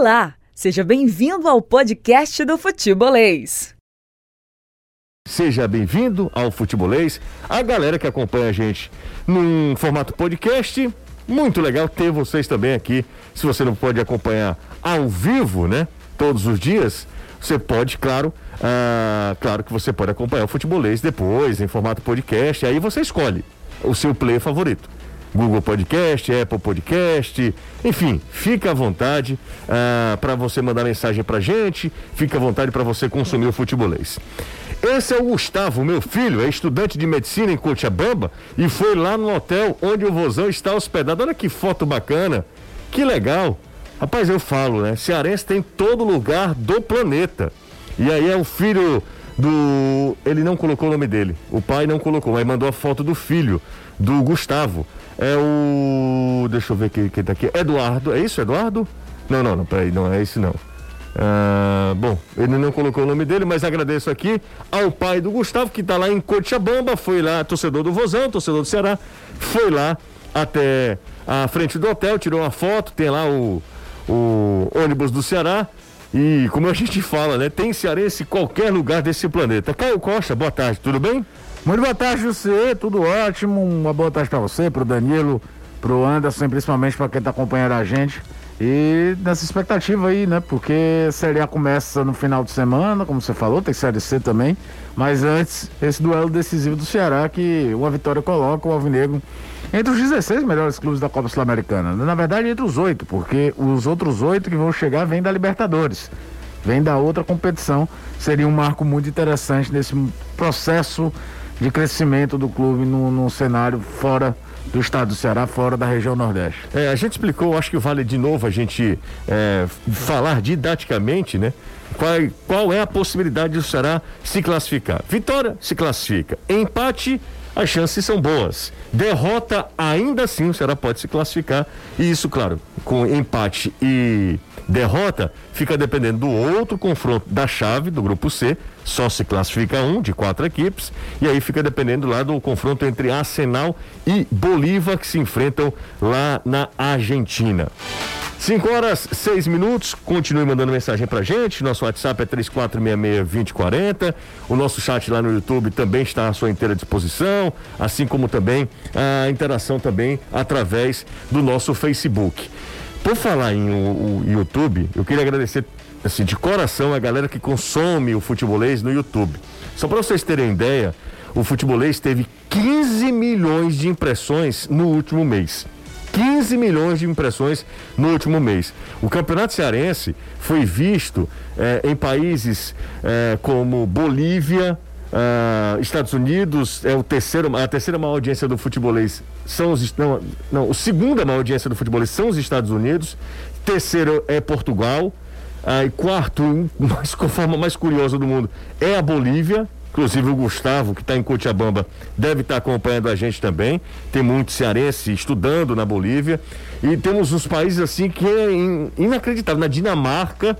Olá, seja bem-vindo ao podcast do Futebolês. Seja bem-vindo ao Futebolês. A galera que acompanha a gente num formato podcast, muito legal ter vocês também aqui. Se você não pode acompanhar ao vivo, né, todos os dias, você pode, claro, ah, claro que você pode acompanhar o Futebolês depois, em formato podcast, aí você escolhe o seu player favorito. Google Podcast, Apple Podcast, enfim, fica à vontade ah, para você mandar mensagem para gente, fica à vontade para você consumir o futebolês. Esse é o Gustavo, meu filho, é estudante de medicina em Cochabamba e foi lá no hotel onde o vozão está hospedado. Olha que foto bacana, que legal. Rapaz, eu falo, né? Cearense tem todo lugar do planeta. E aí é o filho do. Ele não colocou o nome dele. O pai não colocou, mas mandou a foto do filho, do Gustavo. É o. Deixa eu ver quem, quem tá aqui. Eduardo. É isso, Eduardo? Não, não, não, peraí, não é esse não. Ah, bom, ele não colocou o nome dele, mas agradeço aqui ao pai do Gustavo, que está lá em Cochabamba, foi lá, torcedor do Vozão, torcedor do Ceará, foi lá até a frente do hotel, tirou uma foto, tem lá o, o ônibus do Ceará. E como a gente fala, né? Tem cearense em qualquer lugar desse planeta. Caio Costa, boa tarde, tudo bem? Muito boa tarde, você, tudo ótimo. Uma boa tarde para você, para o Danilo, para o Anderson, principalmente para quem está acompanhando a gente. E nessa expectativa aí, né? Porque a Série A começa no final de semana, como você falou, tem Série C também. Mas antes, esse duelo decisivo do Ceará, que uma vitória coloca o Alvinegro entre os 16 melhores clubes da Copa Sul-Americana. Na verdade, entre os oito, porque os outros oito que vão chegar vêm da Libertadores. Vem da outra competição. Seria um marco muito interessante nesse processo de crescimento do clube no, no cenário fora do estado do Ceará, fora da região Nordeste. É, a gente explicou, acho que vale de novo a gente é, falar didaticamente, né? Qual, qual é a possibilidade do Ceará se classificar? Vitória se classifica. Empate as chances são boas. Derrota, ainda assim, o Ceará pode se classificar. E isso, claro, com empate e derrota, fica dependendo do outro confronto da chave do grupo C. Só se classifica um de quatro equipes. E aí fica dependendo lá do confronto entre Arsenal e Bolívar, que se enfrentam lá na Argentina. 5 horas, 6 minutos. Continue mandando mensagem pra gente. Nosso WhatsApp é 3466-2040. O nosso chat lá no YouTube também está à sua inteira disposição. Assim como também a interação também através do nosso Facebook. Por falar em o, o YouTube, eu queria agradecer assim, de coração a galera que consome o futebolês no YouTube. Só para vocês terem ideia, o futebolês teve 15 milhões de impressões no último mês. 15 milhões de impressões no último mês. O Campeonato Cearense foi visto eh, em países eh, como Bolívia, ah, Estados Unidos é o terceiro, a terceira maior audiência do futebolês são os não, não, a segunda maior audiência do futebolês são os Estados Unidos, terceiro é Portugal, ah, e quarto, mais, com forma mais curiosa do mundo, é a Bolívia. Inclusive o Gustavo, que está em Cochabamba, deve estar tá acompanhando a gente também. Tem muito cearense estudando na Bolívia. E temos uns países assim que é inacreditável. Na Dinamarca,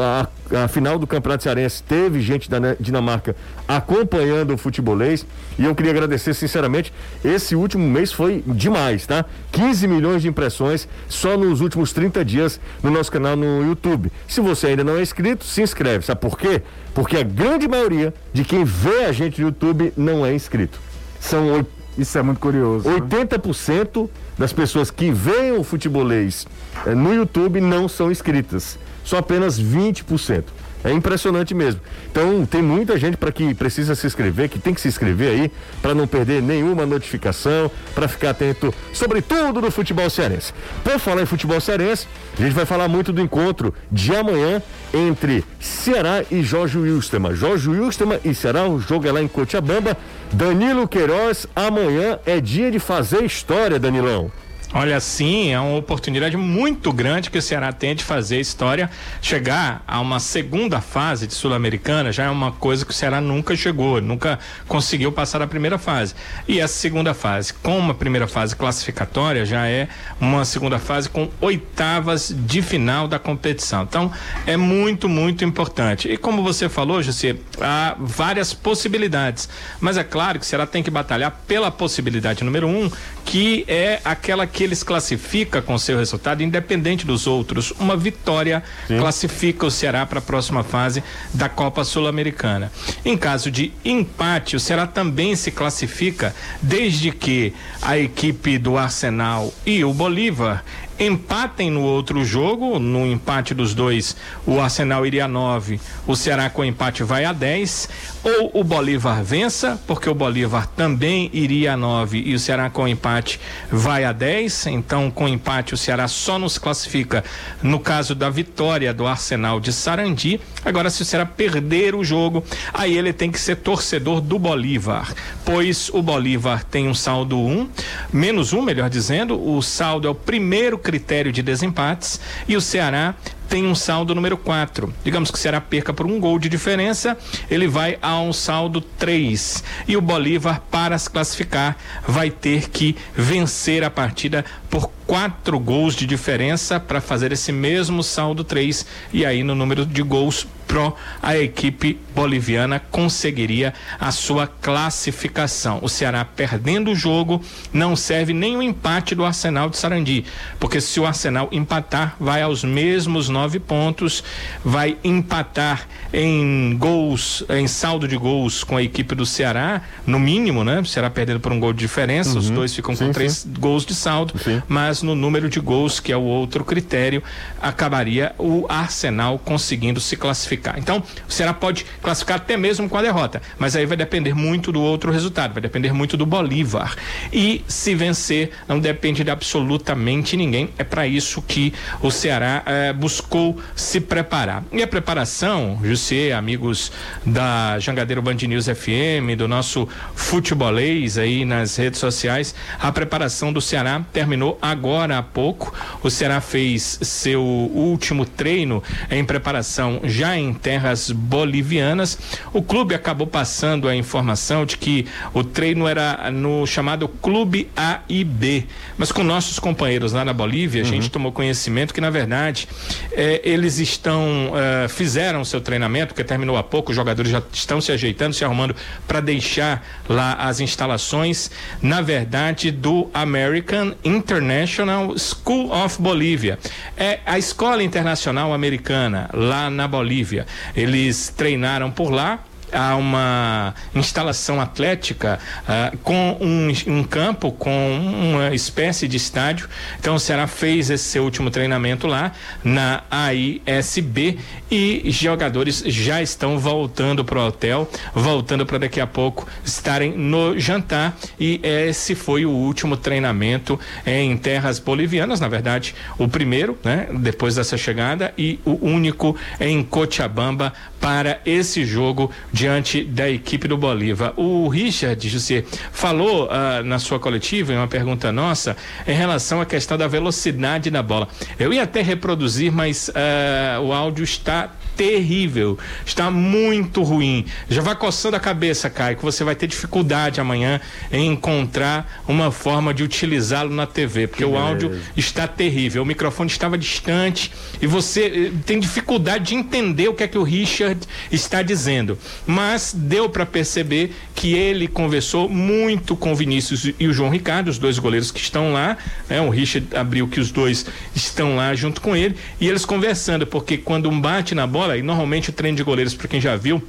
a, a, final do Campeonato Cearense teve gente da Dinamarca acompanhando o futebolês e eu queria agradecer sinceramente, esse último mês foi demais, tá? 15 milhões de impressões só nos últimos 30 dias no nosso canal no YouTube. Se você ainda não é inscrito, se inscreve, sabe por quê? Porque a grande maioria de quem vê a gente no YouTube não é inscrito. São isso é muito curioso. 80% né? das pessoas que veem o futebolês eh, no YouTube não são inscritas só apenas 20%. É impressionante mesmo. Então, tem muita gente para que precisa se inscrever, que tem que se inscrever aí, para não perder nenhuma notificação, para ficar atento sobre tudo do futebol cearense. Por falar em futebol cearense, a gente vai falar muito do encontro de amanhã entre Ceará e Jorge Wilstermann. Jorge Wilstermann e Ceará, o jogo é lá em Cochabamba. Danilo Queiroz, amanhã é dia de fazer história, Danilão. Olha, sim, é uma oportunidade muito grande que o Ceará tem de fazer história. Chegar a uma segunda fase de Sul-Americana já é uma coisa que o Ceará nunca chegou, nunca conseguiu passar a primeira fase. E essa segunda fase, com uma primeira fase classificatória, já é uma segunda fase com oitavas de final da competição. Então, é muito, muito importante. E como você falou, José, há várias possibilidades. Mas é claro que o Ceará tem que batalhar pela possibilidade número um, que é aquela que que eles classifica com seu resultado independente dos outros. Uma vitória Sim. classifica o Ceará para a próxima fase da Copa Sul-Americana. Em caso de empate, o Ceará também se classifica desde que a equipe do Arsenal e o Bolívar empatem no outro jogo, no empate dos dois, o Arsenal iria a 9, o Ceará com empate vai a 10, ou o Bolívar vença, porque o Bolívar também iria a 9 e o Ceará com empate vai a 10, então com empate o Ceará só nos classifica no caso da vitória do Arsenal de Sarandi. Agora, se o Ceará perder o jogo, aí ele tem que ser torcedor do Bolívar, pois o Bolívar tem um saldo 1, um, menos um, melhor dizendo, o saldo é o primeiro critério de desempates e o Ceará tem um saldo número 4. Digamos que o Ceará perca por um gol de diferença, ele vai a um saldo 3. E o Bolívar, para se classificar, vai ter que vencer a partida por quatro gols de diferença para fazer esse mesmo saldo 3. E aí, no número de gols Pro, a equipe boliviana conseguiria a sua classificação. O Ceará perdendo o jogo não serve nem o empate do Arsenal de Sarandi, porque se o Arsenal empatar, vai aos mesmos nove pontos, vai empatar em gols, em saldo de gols com a equipe do Ceará, no mínimo, né? O Ceará perdendo por um gol de diferença, uhum. os dois ficam sim, com três sim. gols de saldo, sim. mas no número de gols, que é o outro critério, acabaria o Arsenal conseguindo se classificar classificar. Então, o Ceará pode classificar até mesmo com a derrota, mas aí vai depender muito do outro resultado, vai depender muito do Bolívar. E se vencer, não depende de absolutamente ninguém. É para isso que o Ceará eh, buscou se preparar. E a preparação, José, amigos da Jangadeiro Band News FM, do nosso futebolês aí nas redes sociais, a preparação do Ceará terminou agora há pouco. O Ceará fez seu último treino em preparação já em terras bolivianas. O clube acabou passando a informação de que o treino era no chamado Clube A e B. Mas com nossos companheiros lá na Bolívia, uhum. a gente uhum. tomou conhecimento que, na verdade, eh, eles estão, eh, fizeram seu treinamento, que terminou há pouco, os jogadores já estão se ajeitando, se arrumando para deixar lá as instalações, na verdade, do American International School of Bolívia. É a escola internacional americana lá na Bolívia. Eles treinaram por lá a uma instalação atlética uh, com um, um, campo, com uma espécie de estádio. Então o Ceará fez esse seu último treinamento lá na AISB e jogadores já estão voltando para o hotel, voltando para daqui a pouco estarem no jantar. E esse foi o último treinamento em terras bolivianas, na verdade, o primeiro, né? Depois dessa chegada, e o único em Cochabamba para esse jogo diante da equipe do Bolívar. O Richard José falou uh, na sua coletiva, em uma pergunta nossa, em relação à questão da velocidade da bola. Eu ia até reproduzir, mas uh, o áudio está terrível, está muito ruim. Já vai coçando a cabeça, Caio, que você vai ter dificuldade amanhã em encontrar uma forma de utilizá-lo na TV, porque que o áudio beleza. está terrível. O microfone estava distante e você eh, tem dificuldade de entender o que é que o Richard está dizendo. Mas deu para perceber que ele conversou muito com o Vinícius e o João Ricardo, os dois goleiros que estão lá. Né? O Richard abriu que os dois estão lá junto com ele e eles conversando, porque quando um bate na bola bola, e normalmente o treino de goleiros, para quem já viu,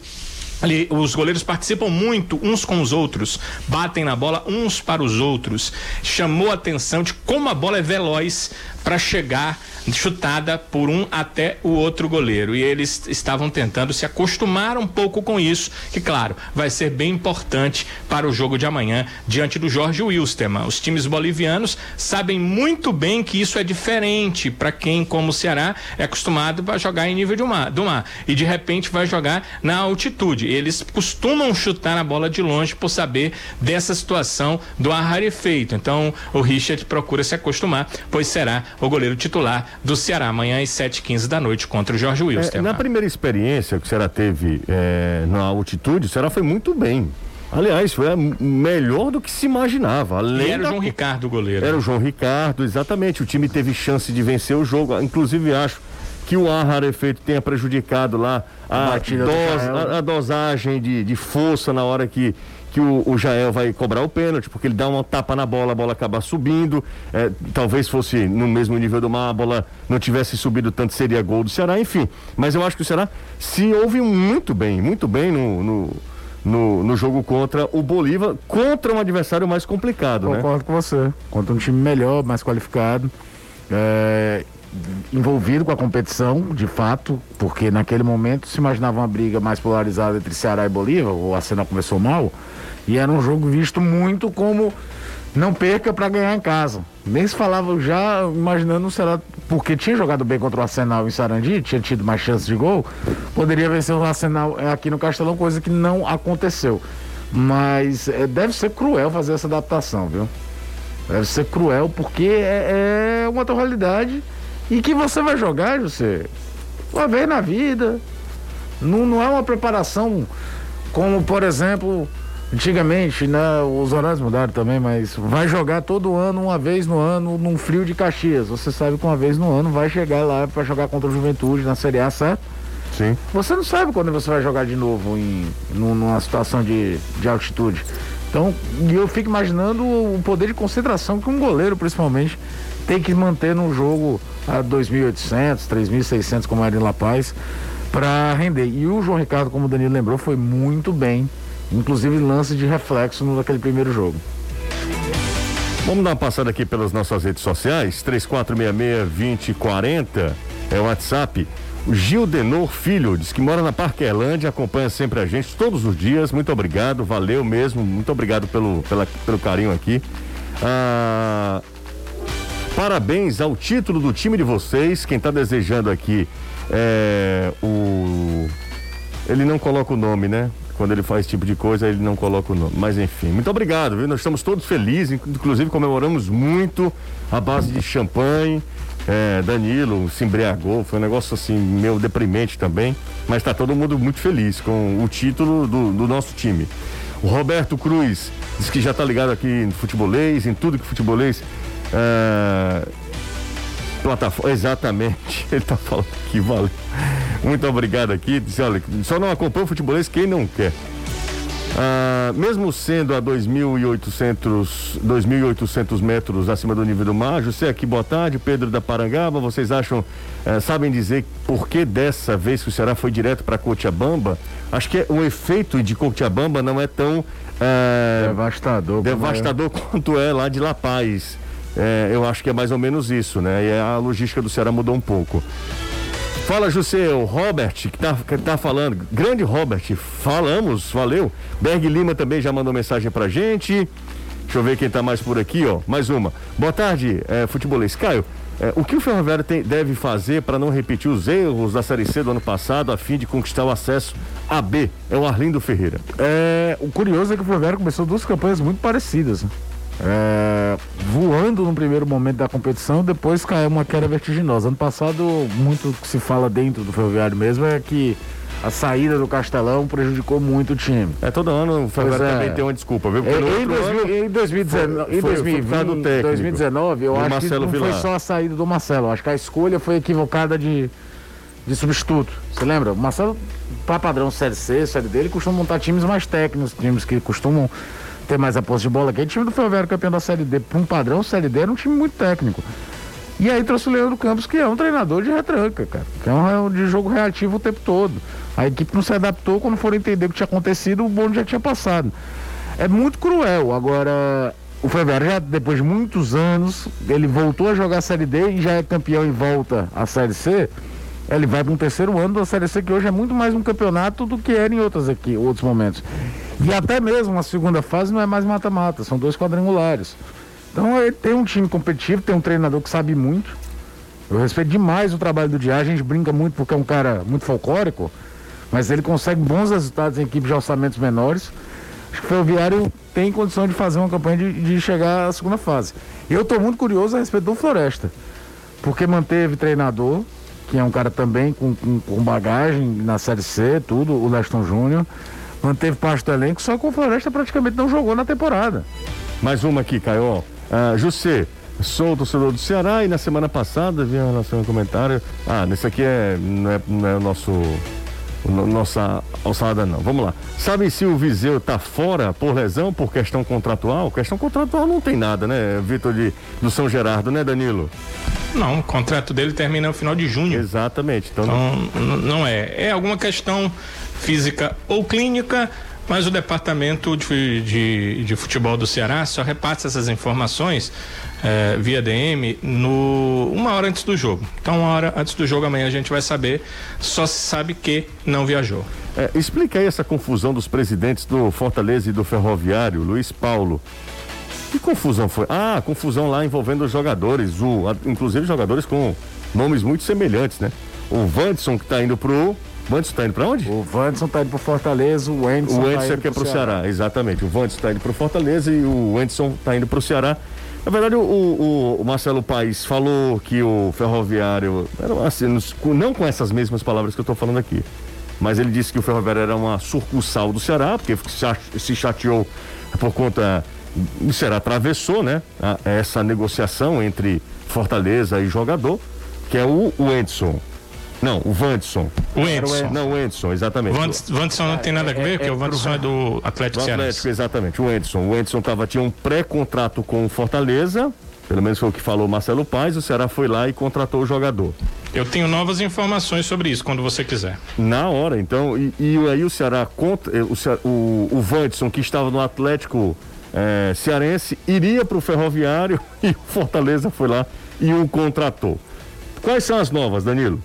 Ali, os goleiros participam muito uns com os outros, batem na bola uns para os outros. Chamou a atenção de como a bola é veloz para chegar chutada por um até o outro goleiro. E eles estavam tentando se acostumar um pouco com isso, que, claro, vai ser bem importante para o jogo de amanhã diante do Jorge Wilstermann. Os times bolivianos sabem muito bem que isso é diferente para quem, como o Ceará, é acostumado a jogar em nível do mar, do mar e de repente vai jogar na altitude. Eles costumam chutar a bola de longe por saber dessa situação do ar rarefeito. Então, o Richard procura se acostumar, pois será o goleiro titular do Ceará, amanhã às 7h15 da noite, contra o Jorge Wilson. É, na primeira experiência que o Ceará teve é, na altitude, o Ceará foi muito bem. Aliás, foi melhor do que se imaginava. Além e era o João Ricardo o goleiro. Era o João Ricardo, exatamente. O time teve chance de vencer o jogo. Inclusive, acho que o ar rarefeito tenha prejudicado lá a, a, dos, a, a dosagem de, de força na hora que, que o, o Jael vai cobrar o pênalti, porque ele dá uma tapa na bola, a bola acaba subindo. É, talvez fosse no mesmo nível do mar, a bola não tivesse subido tanto, seria gol do Ceará, enfim. Mas eu acho que o Ceará se ouve muito bem, muito bem no, no no, no jogo contra o Bolívar, contra um adversário mais complicado, Concordo né? Concordo com você. Contra um time melhor, mais qualificado, é, envolvido com a competição, de fato, porque naquele momento se imaginava uma briga mais polarizada entre Ceará e Bolívar, o Arsenal começou mal, e era um jogo visto muito como não perca para ganhar em casa. Nem se falava já imaginando o Ceará, porque tinha jogado bem contra o Arsenal em Sarandi, tinha tido mais chances de gol, poderia vencer o Arsenal é, aqui no Castelão, coisa que não aconteceu. Mas é, deve ser cruel fazer essa adaptação, viu? Deve ser cruel porque é, é uma realidade e que você vai jogar, você uma vez na vida. Não, não é uma preparação como, por exemplo, Antigamente, né, os horários mudaram também, mas vai jogar todo ano, uma vez no ano, num frio de Caxias. Você sabe que uma vez no ano vai chegar lá para jogar contra o Juventude na Série A, certo? Sim. Você não sabe quando você vai jogar de novo em numa situação de, de altitude. Então, eu fico imaginando o poder de concentração que um goleiro, principalmente, tem que manter num jogo a 2.800, 3.600, como era em La Paz, para render. E o João Ricardo, como o Danilo lembrou, foi muito bem inclusive lance de reflexo naquele primeiro jogo. Vamos dar uma passada aqui pelas nossas redes sociais, 3466-2040 é o WhatsApp. O Gil Denor Filho diz que mora na Parquelândia, acompanha sempre a gente todos os dias. Muito obrigado, valeu mesmo. Muito obrigado pelo, pela, pelo carinho aqui. Ah, parabéns ao título do time de vocês. Quem está desejando aqui é o. Ele não coloca o nome, né? Quando ele faz esse tipo de coisa, ele não coloca o nome. Mas enfim, muito obrigado, viu? Nós estamos todos felizes, inclusive comemoramos muito a base de champanhe. É, Danilo se embriagou, foi um negócio assim, meio deprimente também, mas está todo mundo muito feliz com o título do, do nosso time. O Roberto Cruz diz que já está ligado aqui no futebolês, em tudo que futebolês. É, plataforma, exatamente, ele está falando aqui, valeu. Muito obrigado aqui. Diz, olha, só não acompanha o futebolês quem não quer. Ah, mesmo sendo a 2.800 2.800 metros acima do nível do mar, José aqui, boa tarde, Pedro da Parangaba, vocês acham, eh, sabem dizer por que dessa vez que o Ceará foi direto para Cochabamba? Acho que é, o efeito de Cochabamba não é tão eh, devastador, devastador é. quanto é lá de La Paz. Eh, eu acho que é mais ou menos isso, né? E a logística do Ceará mudou um pouco. Fala, José, o Robert, que tá, que tá falando. Grande Robert, falamos, valeu. Berg Lima também já mandou mensagem pra gente. Deixa eu ver quem tá mais por aqui, ó. Mais uma. Boa tarde, é, futebolês. Caio, é, o que o Ferroviário tem, deve fazer para não repetir os erros da Série C do ano passado a fim de conquistar o acesso a B? É o Arlindo Ferreira. É, o curioso é que o Ferroviário começou duas campanhas muito parecidas. É, voando no primeiro momento da competição, depois caiu uma queda vertiginosa. Ano passado, muito que se fala dentro do Ferroviário mesmo é que a saída do Castelão prejudicou muito o time. É, todo ano o Ferroviário é. também tem uma desculpa, viu? Porque em, em, 2000, em 2019, foi, em 2020, foi 2019, eu acho Marcelo que não Vilar. foi só a saída do Marcelo. Acho que a escolha foi equivocada de, de substituto. Você lembra? O Marcelo, para padrão Série C, Série D, ele costuma montar times mais técnicos, times que costumam ter mais a posse de bola, que é o time do Ferroviário campeão da Série D, para um padrão Série D, era um time muito técnico. E aí trouxe o Leandro Campos, que é um treinador de retranca, cara. Que é um de jogo reativo o tempo todo. A equipe não se adaptou, quando foram entender o que tinha acontecido, o bonde já tinha passado. É muito cruel. Agora, o Ferroviário já, depois de muitos anos, ele voltou a jogar a Série D e já é campeão e volta à Série C. Ele vai para um terceiro ano da Série C, que hoje é muito mais um campeonato do que era em outros aqui, outros momentos. E até mesmo a segunda fase não é mais mata-mata, são dois quadrangulares. Então ele tem um time competitivo, tem um treinador que sabe muito. Eu respeito demais o trabalho do Diá, a gente brinca muito porque é um cara muito folclórico, mas ele consegue bons resultados em equipes de orçamentos menores. Acho que o Ferroviário tem condição de fazer uma campanha de, de chegar à segunda fase. Eu estou muito curioso a respeito do Floresta, porque manteve treinador, que é um cara também com, com, com bagagem na Série C, tudo, o Leston Júnior manteve parte do elenco, só que o Floresta praticamente não jogou na temporada. Mais uma aqui, Caio. Ah, José, sou torcedor do Ceará e na semana passada vi em relação ao comentário. Ah, nesse aqui é não, é, não é o nosso. nossa alçada não. Vamos lá. Sabe se o Viseu está fora por lesão, por questão contratual? Questão contratual não tem nada, né, Vitor de do São Gerardo, né, Danilo? Não, o contrato dele termina no final de junho. Exatamente. Então, então não é. É alguma questão física ou clínica mas o departamento de, de, de, futebol do Ceará só repassa essas informações eh, via DM no uma hora antes do jogo. Então, uma hora antes do jogo amanhã a gente vai saber. Só se sabe que não viajou. É, explica aí essa confusão dos presidentes do Fortaleza e do Ferroviário, Luiz Paulo. Que confusão foi? Ah, confusão lá envolvendo os jogadores, o, inclusive jogadores com nomes muito semelhantes, né? O Vandson que está indo pro Wanderson tá indo pra onde? O Wanderson tá indo pro Fortaleza, o Wenderson O Wenderson tá aqui é pro Ceará. Ceará. exatamente. O Wanderson tá indo pro Fortaleza e o Wenderson tá indo pro Ceará. Na verdade, o, o, o, Marcelo Paes falou que o Ferroviário, era assim, não com essas mesmas palavras que eu estou falando aqui, mas ele disse que o Ferroviário era uma sucursal do Ceará, porque se chateou por conta. O Ceará atravessou, né? essa negociação entre Fortaleza e jogador, que é o, o Edson. Não, o Vandson. O Edson. Não, o Edson, exatamente. O Vandson não tem nada a ver, é, porque é, o Vandson é do Atlético do Atlético, exatamente. O Edson. O Edson tava, tinha um pré-contrato com o Fortaleza, pelo menos foi o que falou Marcelo Paes, o Ceará foi lá e contratou o jogador. Eu tenho novas informações sobre isso, quando você quiser. Na hora, então, e, e aí o Ceará, contra, eh, o, o, o Vandson, que estava no Atlético é, Cearense, iria para o Ferroviário e o Fortaleza foi lá e o contratou. Quais são as novas, Danilo?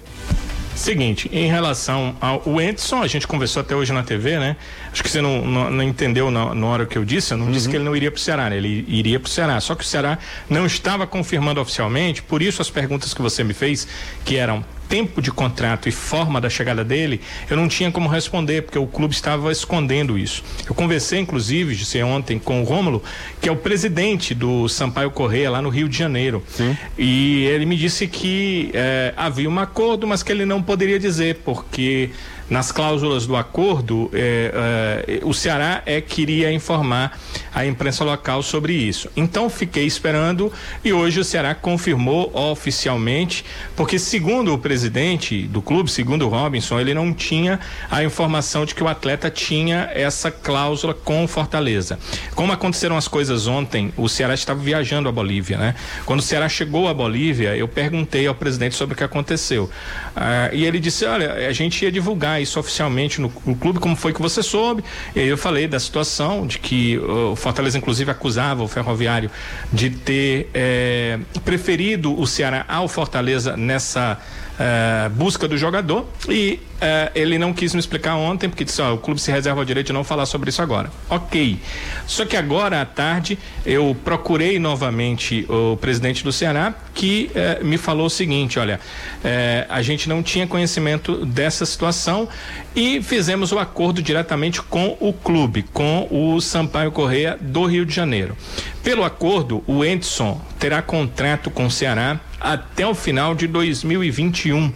Seguinte, em relação ao Edson, a gente conversou até hoje na TV, né? Acho que você não, não, não entendeu na, na, hora que eu disse, eu não uhum. disse que ele não iria para o Ceará, né? ele iria para o Ceará. Só que o Ceará não estava confirmando oficialmente, por isso as perguntas que você me fez, que eram tempo de contrato e forma da chegada dele, eu não tinha como responder, porque o clube estava escondendo isso. Eu conversei, inclusive, disse ontem, com o Rômulo, que é o presidente do Sampaio Correia, lá no Rio de Janeiro. Sim. E ele me disse que eh, havia um acordo, mas que ele não poderia dizer, porque nas cláusulas do acordo, é, é, o Ceará é queria informar a imprensa local sobre isso. Então fiquei esperando e hoje o Ceará confirmou oficialmente, porque segundo o presidente do clube, segundo o Robinson, ele não tinha a informação de que o atleta tinha essa cláusula com Fortaleza. Como aconteceram as coisas ontem, o Ceará estava viajando à Bolívia, né? Quando o Ceará chegou à Bolívia, eu perguntei ao presidente sobre o que aconteceu. Ah, e ele disse: olha, a gente ia divulgar isso oficialmente no, no, clube, como foi que você soube? E aí eu falei da situação de que o Fortaleza, inclusive, acusava o Ferroviário de ter é, preferido o Ceará ao Fortaleza nessa é, busca do jogador e é, ele não quis me explicar ontem, porque disse: ó, o clube se reserva o direito de não falar sobre isso agora. Ok. Só que agora à tarde eu procurei novamente o presidente do Ceará, que é, me falou o seguinte: olha, a gente não tinha conhecimento dessa situação e fizemos o acordo diretamente com o clube, com o Sampaio Correia do Rio de Janeiro. Pelo acordo, o Edson terá contrato com o Ceará até o final de 2021.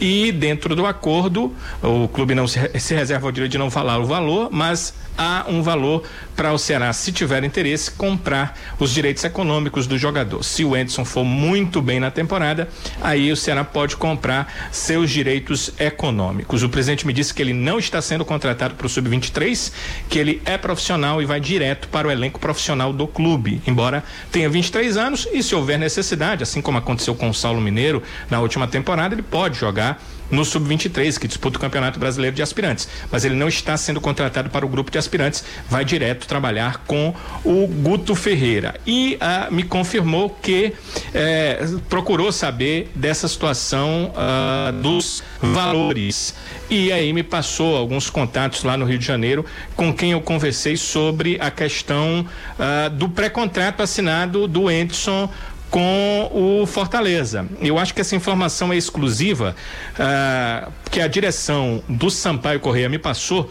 E dentro do acordo, o clube não se, se reserva o direito de não falar o valor, mas há um valor para o Ceará, se tiver interesse, comprar os direitos econômicos do jogador. Se o Edson for muito bem na temporada, aí o Ceará pode comprar seus direitos econômicos. O presidente me disse que ele não está sendo contratado para o Sub-23, que ele é profissional e vai direto para o elenco profissional do clube, embora tenha 23 anos e se houver necessidade, assim como aconteceu com o Saulo Mineiro na última temporada, ele pode jogar no Sub-23, que disputa o Campeonato Brasileiro de Aspirantes. Mas ele não está sendo contratado para o grupo de aspirantes, vai direto trabalhar com o Guto Ferreira. E ah, me confirmou que eh, procurou saber dessa situação ah, dos valores. E aí me passou alguns contatos lá no Rio de Janeiro com quem eu conversei sobre a questão ah, do pré-contrato assinado do Edson com o Fortaleza. Eu acho que essa informação é exclusiva, uh, que a direção do Sampaio Correia me passou,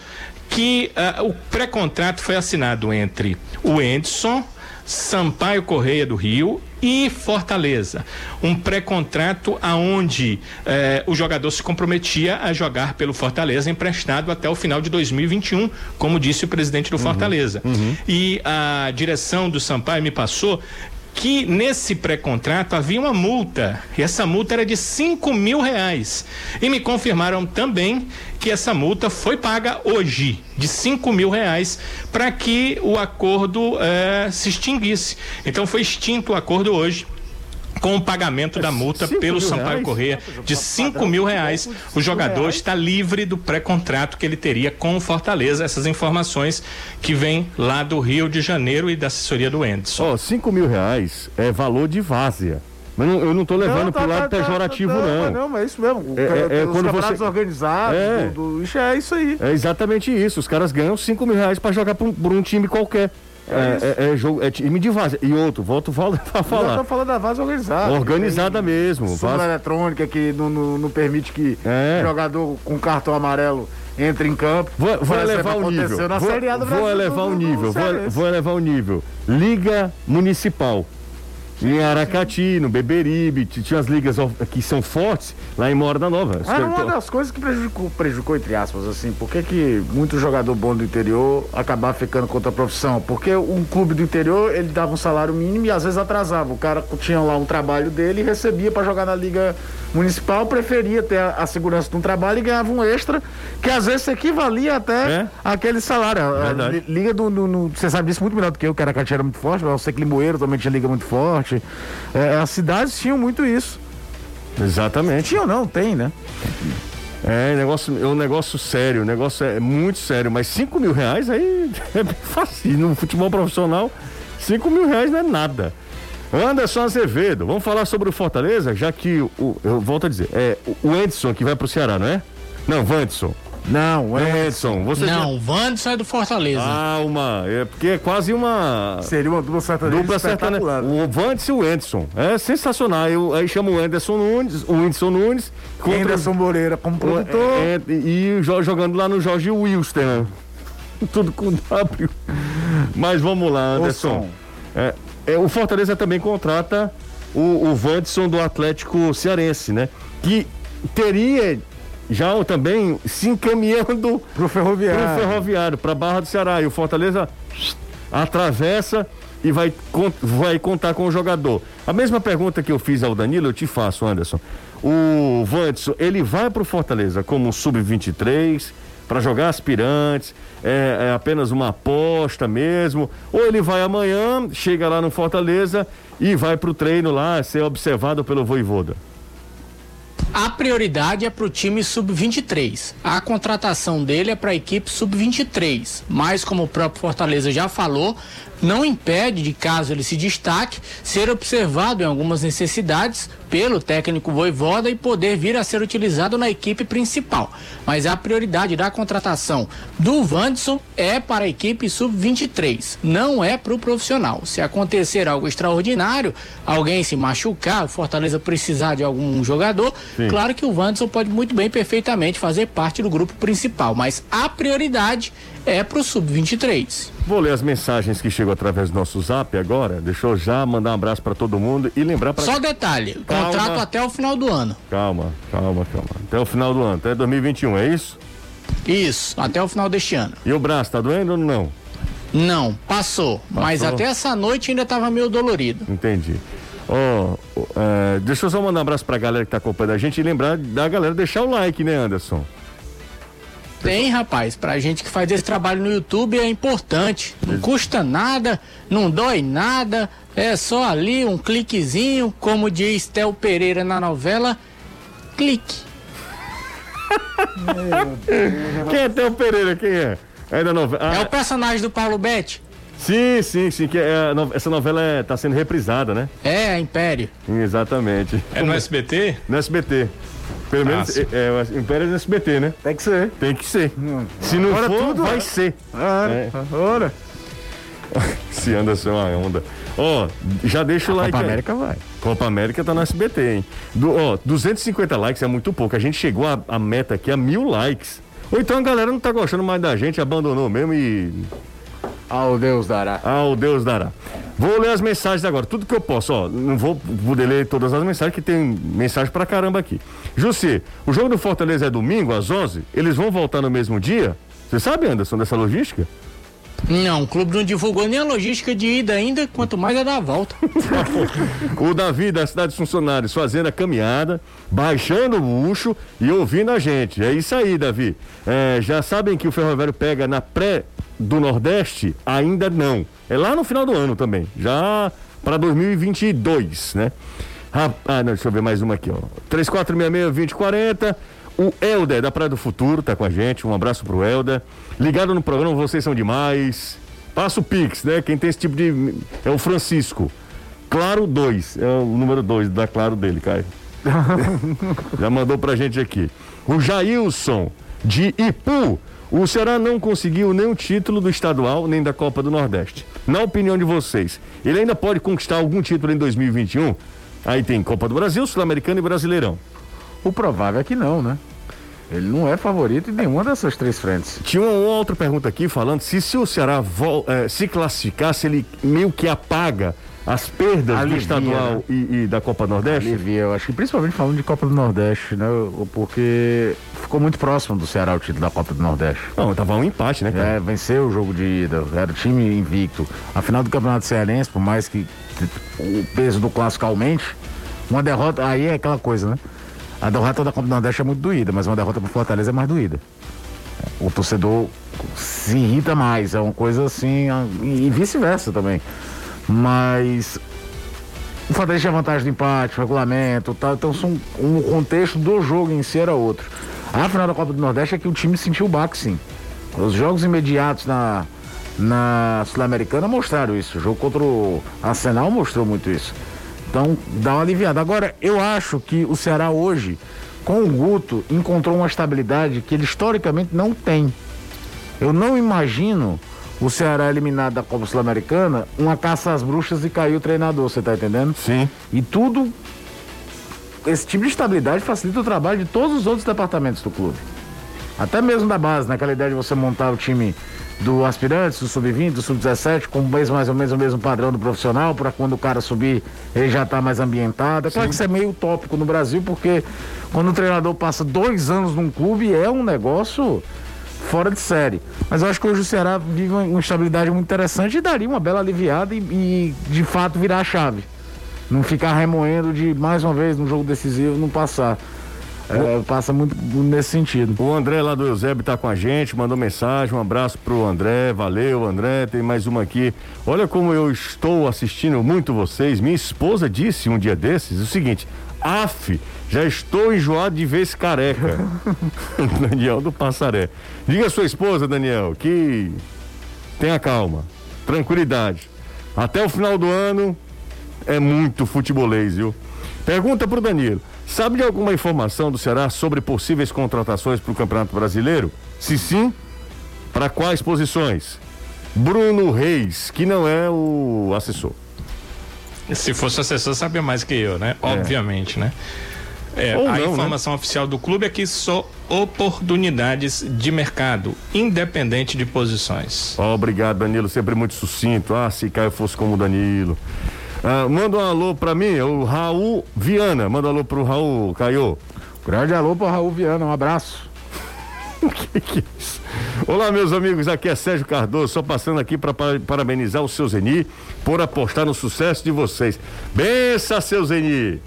que uh, o pré-contrato foi assinado entre o Edson, Sampaio Correia do Rio e Fortaleza. Um pré-contrato aonde eh, o jogador se comprometia a jogar pelo Fortaleza emprestado até o final de 2021, como disse o presidente do uhum, Fortaleza. Uhum. E a direção do Sampaio me passou que nesse pré-contrato havia uma multa, e essa multa era de 5 mil reais. E me confirmaram também que essa multa foi paga hoje, de 5 mil reais, para que o acordo eh, se extinguisse. Então foi extinto o acordo hoje com o pagamento da multa pelo Sampaio reais? Correia de 5 mil reais. O jogador reais? está livre do pré-contrato que ele teria com o Fortaleza. Essas informações que vêm lá do Rio de Janeiro e da assessoria do Enderson. Ó, oh, 5 mil reais é valor de várzea. Mas não, eu não estou levando não, tá, pro lado tá, pejorativo, tá, não. Não, mas é isso mesmo. É, é, é Os quando você organizados, é, do, do, isso é isso aí. É exatamente isso. Os caras ganham 5 mil reais para jogar por um, por um time qualquer. É, é, é, jogo, é time de vaza. E outro, volto a falar. Eu tô falando da vaza organizada. Organizada mesmo. Vaza eletrônica que não, não, não permite que é. jogador com cartão amarelo entre em campo. Vou, vou elevar o nível. Vou, do vou elevar o nível. Vou, vou elevar o nível. Liga Municipal. Em Aracati, no Beberibe, tinha as ligas que são fortes lá em Mora da Nova. Era uma das coisas que prejudicou, prejudicou entre aspas, assim, por que, que muito jogador bom do interior acabava ficando contra a profissão? Porque um clube do interior, ele dava um salário mínimo e às vezes atrasava. O cara tinha lá um trabalho dele e recebia para jogar na liga municipal, preferia ter a, a, segurança de um trabalho e ganhava um extra, que às vezes equivalia até é? aquele salário. Liga do, você sabe disso muito melhor do que eu, que Aracati era muito forte, mas eu sei que Limoeiro também tinha liga muito forte É, as cidades tinham muito isso. Exatamente. Tinha ou não? Tem, né? É, negócio, é um negócio sério, o negócio é muito sério, mas 5 mil reais aí é bem fácil. No futebol profissional, 5 mil reais não é nada. Anderson Azevedo, vamos falar sobre o Fortaleza, já que o, eu volto a dizer, é o Edson que vai pro Ceará, não é? Não, Vandson. Não, Edson. Você não, já... Wanderson é do Fortaleza. Ah, uma. É porque é quase uma. Seria uma dupla sertaneja. Dupla sertaneja. O Wanderson e o Edson. É sensacional. Eu, aí chama o Anderson Nunes, o Whindersson Nunes. Contra... Anderson Moreira como produtor. É, é, e jogando lá no Jorge Wilster. Tudo com W. Mas vamos lá, Anderson. É, é, o Fortaleza também contrata o, o Wanderson do Atlético Cearense, né? Que teria já também se encaminhando para o ferroviário, para Barra do Ceará. E o Fortaleza atravessa e vai, vai contar com o jogador. A mesma pergunta que eu fiz ao Danilo, eu te faço, Anderson. O Vanderson, ele vai para o Fortaleza como sub-23 para jogar aspirantes, é, é, apenas uma aposta mesmo, ou ele vai amanhã, chega lá no Fortaleza e vai para o treino lá, ser observado pelo Voivoda? A prioridade é para o time sub-23. A contratação dele é para a equipe sub-23. Mas, como o próprio Fortaleza já falou, não impede de, caso ele se destaque, ser observado em algumas necessidades pelo técnico Voivoda e poder vir a ser utilizado na equipe principal. Mas a prioridade da contratação do Vandson é para a equipe sub-23, não é para o profissional. Se acontecer algo extraordinário, alguém se machucar, o Fortaleza precisar de algum jogador, Sim. claro que o Vandson pode muito bem, perfeitamente fazer parte do grupo principal, mas a prioridade é para o sub-23. Vou ler as mensagens que chegam através do nosso zap agora. Deixa eu já mandar um abraço para todo mundo e lembrar para. Só detalhe: calma, contrato até o final do ano. Calma, calma, calma. Até o final do ano, até 2021, é isso? Isso, até o final deste ano. E o braço, tá doendo ou não? Não, passou, passou. Mas até essa noite ainda estava meio dolorido. Entendi. Ó, oh, é, deixa eu só mandar um abraço pra galera que tá acompanhando a gente e lembrar da galera deixar o like, né, Anderson? Tem, rapaz. Pra gente que faz esse trabalho no YouTube é importante. Não custa nada, não dói nada. É só ali um cliquezinho, como diz Tel Pereira na novela. Clique. quem é Tel Pereira? Quem é? É da novela. Ah, é o personagem do Paulo Betti. Sim, sim, sim. Que é, essa novela está é, sendo reprisada, né? É, Império. Exatamente. É no SBT? No SBT. Pelo menos é, é, o Império é do SBT, né? Tem que ser. Tem que ser. Hum. Se não Ora, for, tudo vai é. ser. Ora, é. ora. Se anda assim uma onda. Ó, oh, já deixa o like Copa aí. América vai. Copa América tá no SBT, hein? Do, ó, 250 likes é muito pouco. A gente chegou a, a meta aqui a mil likes. Ou então a galera não tá gostando mais da gente, abandonou mesmo e. Ao Deus dará. Ao Deus dará. Vou ler as mensagens agora, tudo que eu posso, ó. Não vou poder ler todas as mensagens, que tem mensagem pra caramba aqui. Jussi, o jogo do Fortaleza é domingo, às 11? Eles vão voltar no mesmo dia? Você sabe, Anderson, dessa logística? Não, o clube não divulgou nem a logística de ida ainda, quanto mais a da volta. o Davi da Cidade dos Funcionários fazendo a caminhada, baixando o bucho e ouvindo a gente. É isso aí, Davi. É, já sabem que o Ferroviário pega na pré do Nordeste? Ainda não. É lá no final do ano também. Já para 2022, né? Ah, não, deixa eu ver mais uma aqui, ó. 3466-2040. O Helder, da Praia do Futuro, tá com a gente. Um abraço pro Helder. Ligado no programa, vocês são demais. Passa o Pix, né? Quem tem esse tipo de. É o Francisco. Claro 2. É o número 2 da Claro dele, Caio. Já mandou pra gente aqui. O Jailson, de Ipu. O Ceará não conseguiu nenhum título do estadual nem da Copa do Nordeste. Na opinião de vocês, ele ainda pode conquistar algum título em 2021? Aí tem Copa do Brasil, Sul-Americano e Brasileirão. O provável é que não, né? Ele não é favorito em nenhuma dessas três frentes. Tinha uma outra pergunta aqui falando se, se o Ceará eh, se classificasse, ele meio que apaga as perdas Alivia, do estadual né? e, e, da Copa Nordeste? Alivia, eu acho que principalmente falando de Copa do Nordeste, né? Porque ficou muito próximo do Ceará o título da Copa do Nordeste. Não, tava um empate, né? Cara? É, venceu o jogo de ida, era o time invicto. A final do Campeonato Cearense, por mais que o peso do clássico aumente, uma derrota, aí é aquela coisa, né? A derrota da Copa do Nordeste é muito doída, mas uma derrota para Fortaleza é mais doída. O torcedor se irrita mais, é uma coisa assim, e vice-versa também. Mas o Fortaleza tinha vantagem de empate, regulamento, tal, então são, um contexto do jogo em si era outro. A final da Copa do Nordeste é que o time sentiu o baque, sim. Os jogos imediatos na, na Sul-Americana mostraram isso. O jogo contra o Arsenal mostrou muito isso. Então dá uma aliviada. Agora, eu acho que o Ceará hoje, com o Guto, encontrou uma estabilidade que ele historicamente não tem. Eu não imagino o Ceará eliminado da Copa Sul-Americana, uma caça às bruxas e caiu o treinador, você tá entendendo? Sim. E tudo. Esse tipo de estabilidade facilita o trabalho de todos os outros departamentos do clube. Até mesmo da base, naquela ideia de você montar o time do aspirante, do sub-20, do sub-17, com mais ou menos o mesmo padrão do profissional, para quando o cara subir, ele já está mais ambientado. É claro que isso é meio utópico no Brasil, porque quando o treinador passa dois anos num clube, é um negócio fora de série. Mas eu acho que hoje o Ceará vive uma estabilidade muito interessante e daria uma bela aliviada e, e de fato virar a chave. Não ficar remoendo de mais uma vez no jogo decisivo não passar. É, passa muito nesse sentido. O André lá do Eusébio tá com a gente, mandou mensagem, um abraço pro André, valeu André, tem mais uma aqui. Olha como eu estou assistindo muito vocês. Minha esposa disse um dia desses o seguinte: Af, já estou enjoado de ver esse careca. Daniel do Passaré. Diga a sua esposa, Daniel, que tenha calma, tranquilidade. Até o final do ano é muito futebolês, viu? Pergunta pro Danilo. Sabe de alguma informação do Ceará sobre possíveis contratações para o Campeonato Brasileiro? Se sim, para quais posições? Bruno Reis, que não é o assessor. Se fosse assessor, sabia mais que eu, né? É. Obviamente, né? É, a não, né? informação né? oficial do clube é que só oportunidades de mercado, independente de posições. Obrigado, Danilo, sempre muito sucinto. Ah, se Caio fosse como o Danilo. Ah, manda um alô pra mim, o Raul Viana. Manda um alô pro Raul, Caio. Grande alô pro Raul Viana, um abraço. que que é isso? Olá, meus amigos, aqui é Sérgio Cardoso, só passando aqui para parabenizar o seu Zeni por apostar no sucesso de vocês. Bença, seu Zeni!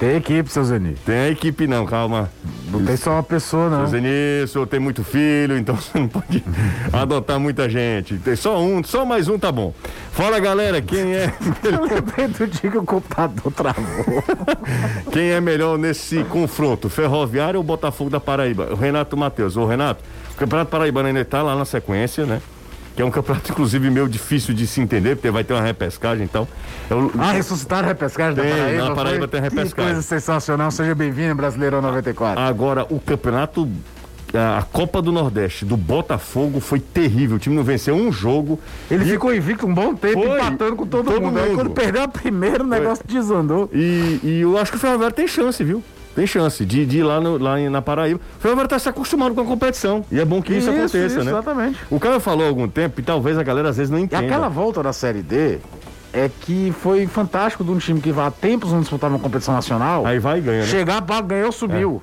Tem equipe, seu Zeni. Tem equipe não, calma. Não tem só uma pessoa, não. Seu Zeni, o senhor tem muito filho, então você não pode adotar muita gente. Tem só um, só mais um tá bom. Fala, galera, quem é... Eu lembrei do dia que o computador travou. quem é melhor nesse confronto, Ferroviário ou Botafogo da Paraíba? O Renato Matheus. Ô, Renato, o Campeonato Paraibano ainda tá lá na sequência, né? Que é um campeonato, inclusive, meio difícil de se entender, porque vai ter uma repescagem então. Eu, ah, ressuscitaram a repescagem tem, da Paraíba? Na Paraíba tem repescagem. Que coisa sensacional, seja bem-vindo, Brasileirão 94. Agora, o campeonato a Copa do Nordeste do Botafogo foi terrível. O time não venceu um jogo. Ele e... ficou invicto um bom tempo, foi, empatando com todo, todo mundo. mundo. Aí quando perdeu a primeira, o negócio foi. desandou. E, e eu acho que o Ferroviário tem chance, viu? Tem chance de, de ir lá, no, lá na Paraíba. O Ferroviário está se acostumando com a competição. E é bom que isso, isso aconteça, isso, né? Exatamente. O cara falou há algum tempo e talvez a galera às vezes não entenda. E aquela volta da Série D é que foi fantástico de um time que há tempos não disputava uma competição nacional. Aí vai e ganha, né? Chegar, para ganhou, subiu.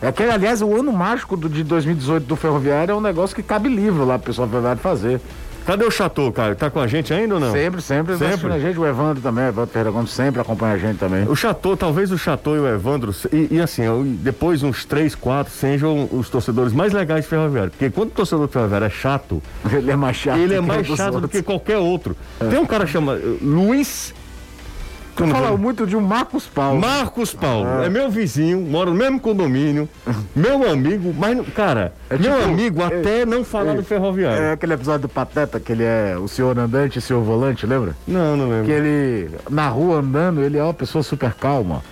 É. Aquele, aliás, o ano mágico do, de 2018 do Ferroviário é um negócio que cabe livro lá pro pessoal do Ferroviário fazer. Cadê o Chateau, Caio? Tá com a gente ainda ou não? Sempre, sempre, Sempre? a gente, o Evandro também, o Evandro Gomes sempre acompanha a gente também. O Chateau, talvez o Chateau e o Evandro, e, e assim, eu- depois uns três, quatro, sejam os torcedores mais legais de Ferroviário. Porque quando o torcedor de Ferroviário é chato, Ele é mais chato. ele é mais chato do que qualquer outro. Tem um cara que chama eh, Luiz. Tu fala muito de um Marcos Paulo. Marcos Paulo, é meu vizinho, mora no mesmo condomínio, meu amigo, mas, cara, É meu tipo, amigo é- até não falar do ferroviário. É aquele episódio do Pateta, que ele é o senhor andante e o senhor volante, lembra? Não, não lembro. Que ele, na rua andando, ele é uma pessoa super calma,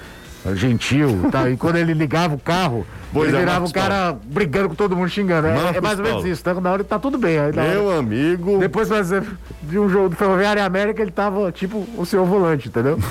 gentil e tal. E quando ele ligava o carro, Pois ele é, virava Marcos o cara brigando com todo mundo, xingando. É, Marcos é mais ou menos Paulo. isso. Tá? Na hora ele tá tudo bem. Aí na hora- Meu amigo. Depois, exemplo, de um jogo do Ferroviário América, ele tava tipo o senhor volante, entendeu?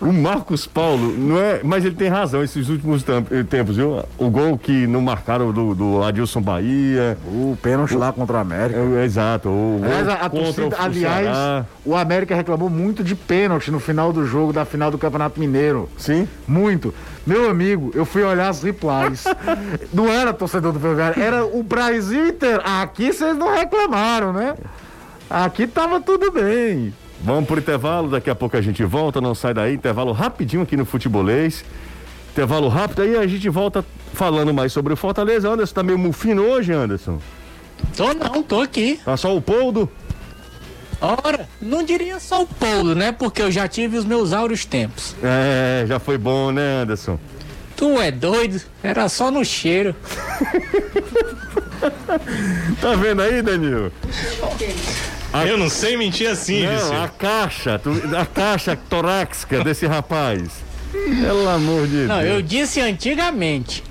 O Marcos Paulo, não é. Mas ele tem razão esses últimos eh, tempos, viu? O gol que não marcaram do, do Adilson Bahia. o pênalti lá contra o América. é, exato. O Aliás, a, a torcida, o aliás, o América reclamou muito de pênalti no final do jogo, da final do Campeonato Mineiro. Sim. Muito. Meu amigo, eu fui olhar as replies. não era torcedor do Ferroviário, era o Brasil inteiro. Aqui vocês não reclamaram, né? Aqui tava tudo bem. Vamos pro intervalo, daqui a pouco a gente volta, não sai daí, intervalo rapidinho aqui no Futebolês. Intervalo rápido, aí a gente volta falando mais sobre o Fortaleza. Anderson tá meio mufino hoje, Anderson. Tô não, tô aqui. Tá só o poldo? Ora, não diria só o Paulo, né? Porque eu já tive os meus áureos tempos. É, já foi bom, né, Anderson? Tu é doido? Era só no cheiro. Tá vendo aí, Danilo? Eu não sei mentir assim, Não, Viseu. a caixa, tu- a caixa torácica desse rapaz. Pelo amor de Não, Deus. eu disse antigamente.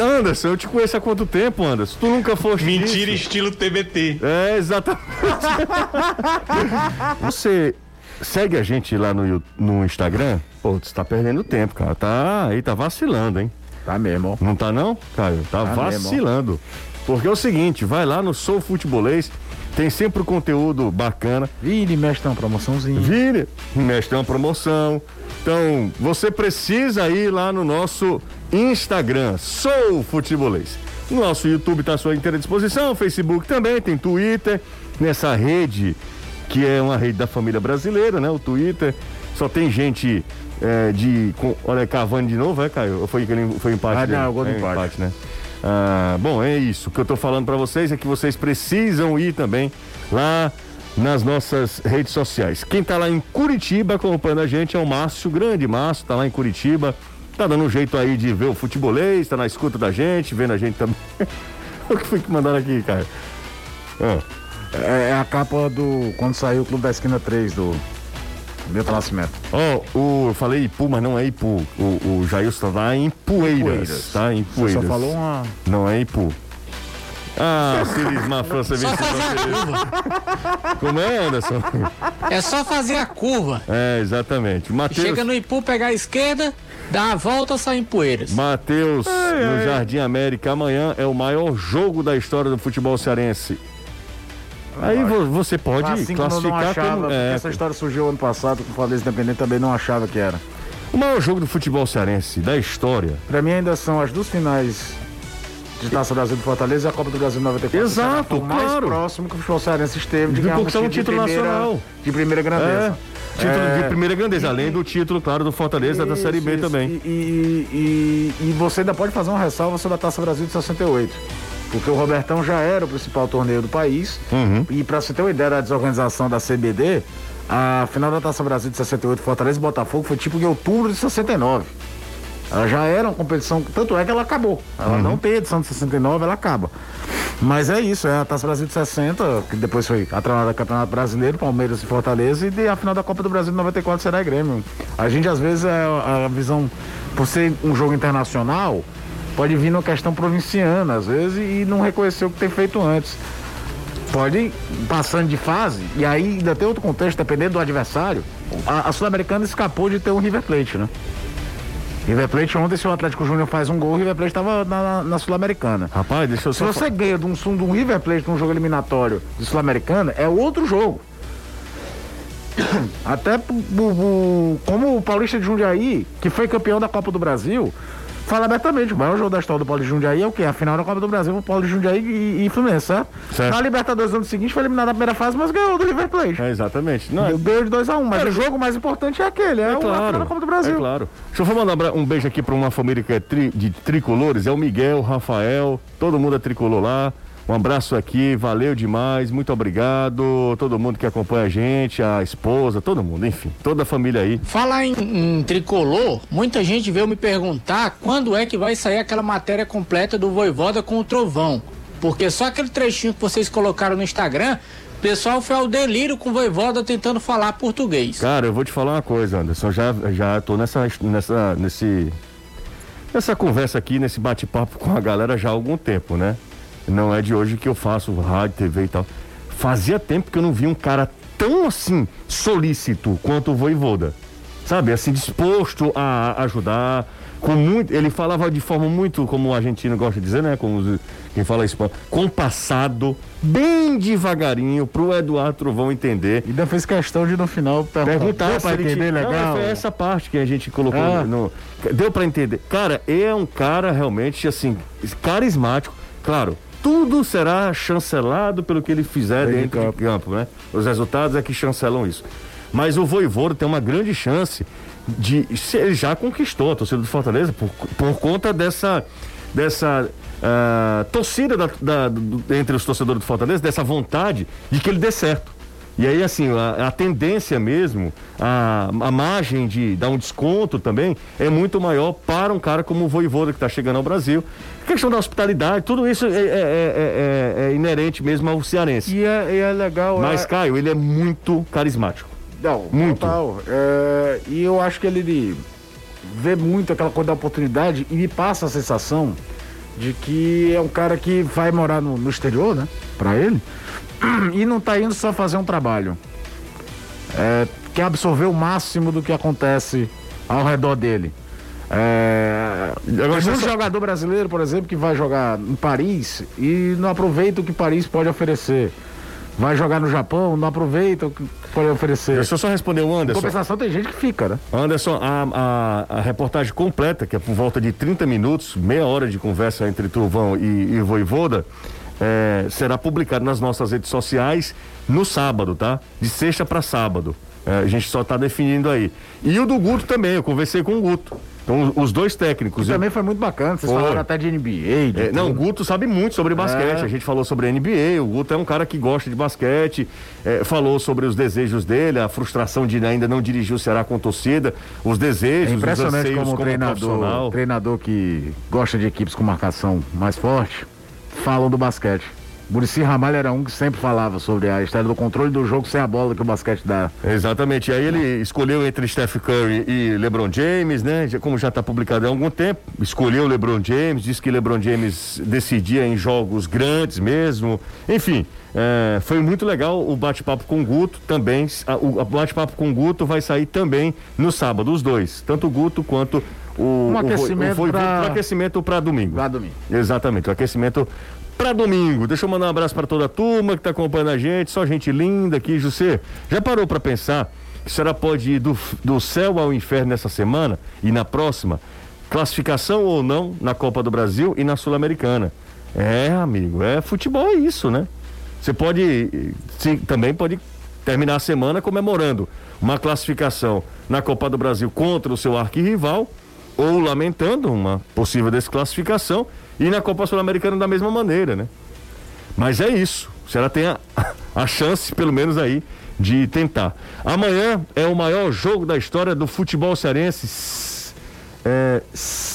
Anderson, eu te conheço há quanto tempo, Anderson? Tu nunca foste Mentira isso. estilo TBT. É, exatamente. Você segue a gente lá no, no Instagram? Pô, você tá perdendo tempo, cara. Tá aí, tá vacilando, hein? Tá mesmo. Não tá não, Caio? Tá, Tá mesmo. vacilando. Porque é o seguinte, vai lá no Sou Futebolês, tem sempre o conteúdo bacana. Vira e mexe, tem uma promoçãozinha. Vire, mestre, é uma promoção. Então, você precisa ir lá no nosso Instagram, Sou Futebolês. Nosso YouTube está à sua inteira disposição, Facebook também, tem Twitter, nessa rede que é uma rede da família brasileira, né? O Twitter. Só tem gente é, de. Com, olha, Cavani de novo, é, Caio? Foi, foi empate? Ah, não, gol do É, empate. né? Ah, bom, é isso. O que eu tô falando para vocês é que vocês precisam ir também lá nas nossas redes sociais. Quem tá lá em Curitiba acompanhando a gente é o Márcio, grande Márcio, tá lá em Curitiba. Tá dando um jeito aí de ver o futebolês, tá na escuta da gente, vendo a gente também. o que foi que mandaram aqui, cara? Ah, é a capa do. Quando saiu o Clube da Esquina 3 do Milton Nascimento. Ó, o, eu falei Ipu, mas não é Ipu. O, o Jailson tá lá em Poeiras, Poeiras. tá? Em Você Poeiras. só falou uma. Não é Ipu. Ah, Ciris Mafran, você vê Só se fazer a você... curva. Como é, Anderson? É só fazer a curva. É, exatamente. Matheus, Chega no Ipu, pegar a esquerda, dá a volta, sai em poeiras. Matheus no Jardim América. Amanhã é o maior jogo da história do futebol cearense. Aí vo- você pode Assim como classificar achava, como. É, essa história surgiu ano passado com o Fortaleza Independente, também não achava que era. o maior jogo do futebol cearense da história. Pra mim ainda são as duas finais de Taça Brasil do Fortaleza e a Copa do Brasil 94. Exato, o mais claro. próximo que o futebol cearense esteve de De ganhar um conquistar um título de primeira, nacional. De primeira É, grandeza. título É. de primeira grandeza, além do título, claro, do Fortaleza da Isso, Série B isso. também. E, e- e- e você ainda pode fazer uma ressalva sobre a Taça Brasil de 68. Porque o Robertão já era o principal torneio do país. Uhum. E para você ter uma ideia da desorganização da CBD, a final da Taça Brasil de 68, Fortaleza e Botafogo, foi tipo em outubro de 69. Ela já era uma competição, tanto é que ela acabou. Ela não tem edição de 69, ela acaba. Mas é isso, é a Taça Brasil de 60, que depois foi atrelada ao Campeonato Brasileiro, Palmeiras e Fortaleza, e a final da Copa do Brasil de 94 será Grêmio. A gente, às vezes, é a visão, por ser um jogo internacional, pode vir numa questão provinciana, às vezes, e não reconhecer o que tem feito antes. Pode ir passando de fase, e aí ainda tem outro contexto, dependendo do adversário. A, a Sul-Americana escapou de ter um River Plate, né? River Plate, ontem, se o Atlético Júnior faz um gol, o River Plate estava na, na- na Sul-Americana. Rapaz, deixa eu Se só. você ganha de um, de um River Plate num jogo eliminatório de Sul-Americana, é outro jogo. Até como o Paulista de Jundiaí, que foi campeão da Copa do Brasil, fala abertamente, o maior jogo da história do Polo de Jundiaí é o quê? A final da Copa do Brasil, o Polo de Jundiaí e, e Fluminense, certo? Certo. Na Libertadores no ano seguinte foi eliminado na primeira fase, mas ganhou do River Plate. É, exatamente. Não, é, Ganhou de 2x1, mas o jogo mais importante é aquele, é, é o a final claro. da Copa do Brasil. É claro. Deixa eu mandar um um beijo aqui para uma família que é tri- de tricolores. É o Miguel, o Rafael, todo mundo é tricolor lá. Um abraço aqui, valeu demais, muito obrigado. Todo mundo que acompanha a gente, a esposa, todo mundo, enfim, toda a família aí. Falar em, em tricolor, muita gente veio me perguntar quando é que vai sair aquela matéria completa do Voivoda com o Trovão. Porque só aquele trechinho que vocês colocaram no Instagram, o pessoal foi ao delírio com o Voivoda tentando falar português. Cara, eu vou te falar uma coisa, Anderson. Já, já tô nessa, nessa, nesse, nessa conversa aqui, nesse bate-papo com a galera já há algum tempo, né? Não é de hoje que eu faço rádio, TV e tal. Fazia tempo que eu não vi um cara tão assim solícito quanto o Voivoda. Sabe, assim, disposto a ajudar. Com muito, ele falava de forma muito, como o argentino gosta de dizer, né? Como quem fala espanhol, compassado, bem devagarinho, pro Eduardo Trovão entender. E ainda fez questão de no final perguntar, Perguntar pra entender legal. Não, foi essa parte que a gente colocou Ah. no. Deu pra entender. Cara, é um cara realmente, assim, carismático. Claro, tudo será chancelado pelo que ele fizer Dentro de dentro de campo. campo, né? Os resultados é que chancelam isso. Mas o Voivoda tem uma grande chance de. se Ele já conquistou a torcida do Fortaleza por, por conta dessa. dessa ah, torcida da- da- do- entre os torcedores do Fortaleza, dessa vontade de que ele dê certo. E aí, assim, a, a tendência mesmo, a, a margem de dar um desconto também é muito maior para um cara como o Voivoda que está chegando ao Brasil. A questão da hospitalidade, tudo isso é, é- é- é- é inerente mesmo ao cearense. E é, e é legal. Mas, é... Caio, ele é muito carismático. Não, Muito. total. É, e eu acho que ele vê muito aquela coisa da oportunidade e me passa a sensação de que é um cara que vai morar no, no exterior, né? Pra ele. E não tá indo só fazer um trabalho. É, quer absorver o máximo do que acontece ao redor dele. É, tem muito só- jogador brasileiro, por exemplo, que vai jogar em Paris e não aproveita o que Paris pode oferecer. Vai jogar no Japão, não aproveita o que pode oferecer. Deixa eu só responder o Em Anderson. compensação, tem gente que fica, né? Anderson, a, a, a reportagem completa, que é por volta de 30 minutos, meia hora de conversa entre Trovão e, e Voivoda, é, será publicada nas nossas redes sociais no sábado, tá? De sexta para sábado. É, a gente só está definindo aí. E o do Guto também, eu conversei com o Guto. Então, os dois técnicos. Também foi muito bacana, vocês Foi. falaram até de NBA. de É, não, o. Guto sabe muito sobre basquete. É. A gente falou sobre NBA. O Guto é um cara que gosta de basquete. é, falou sobre os desejos dele, a frustração de ainda não dirigir o Ceará com torcida, os desejos, É os impressionante anseios como o treinador, treinador que gosta de equipes com marcação mais forte, falam do basquete. Murici Ramalho era um que sempre falava sobre a história do controle do jogo sem a bola que o basquete dá. Exatamente. E aí ele escolheu entre Steph Curry e LeBron James, né? Como já está publicado há algum tempo, escolheu LeBron James, disse que LeBron James decidia em jogos grandes mesmo. Enfim, é, foi muito legal o bate-papo com o Guto também. a- O bate-papo com o Guto vai sair também no sábado, os dois, tanto o Guto quanto o, Um o aquecimento o Voivoda, pra- um aquecimento para domingo. Lá domingo. Exatamente, o aquecimento para domingo. Deixa eu mandar um abraço para toda a turma que está acompanhando a gente, só gente linda aqui, José. Já parou para pensar que a senhora pode ir do, do céu ao inferno nessa semana e na próxima? Classificação ou não na Copa do Brasil e na Sul-Americana. É, amigo, é futebol é isso, né? Você pode, sim, também pode terminar a semana comemorando uma classificação na Copa do Brasil contra o seu arquirrival ou lamentando uma possível desclassificação e na Copa Sul-Americana da mesma maneira, né? Mas é isso. Se ela tem a, a chance, pelo menos aí, de tentar. Amanhã é o maior jogo da história do futebol cearense. É,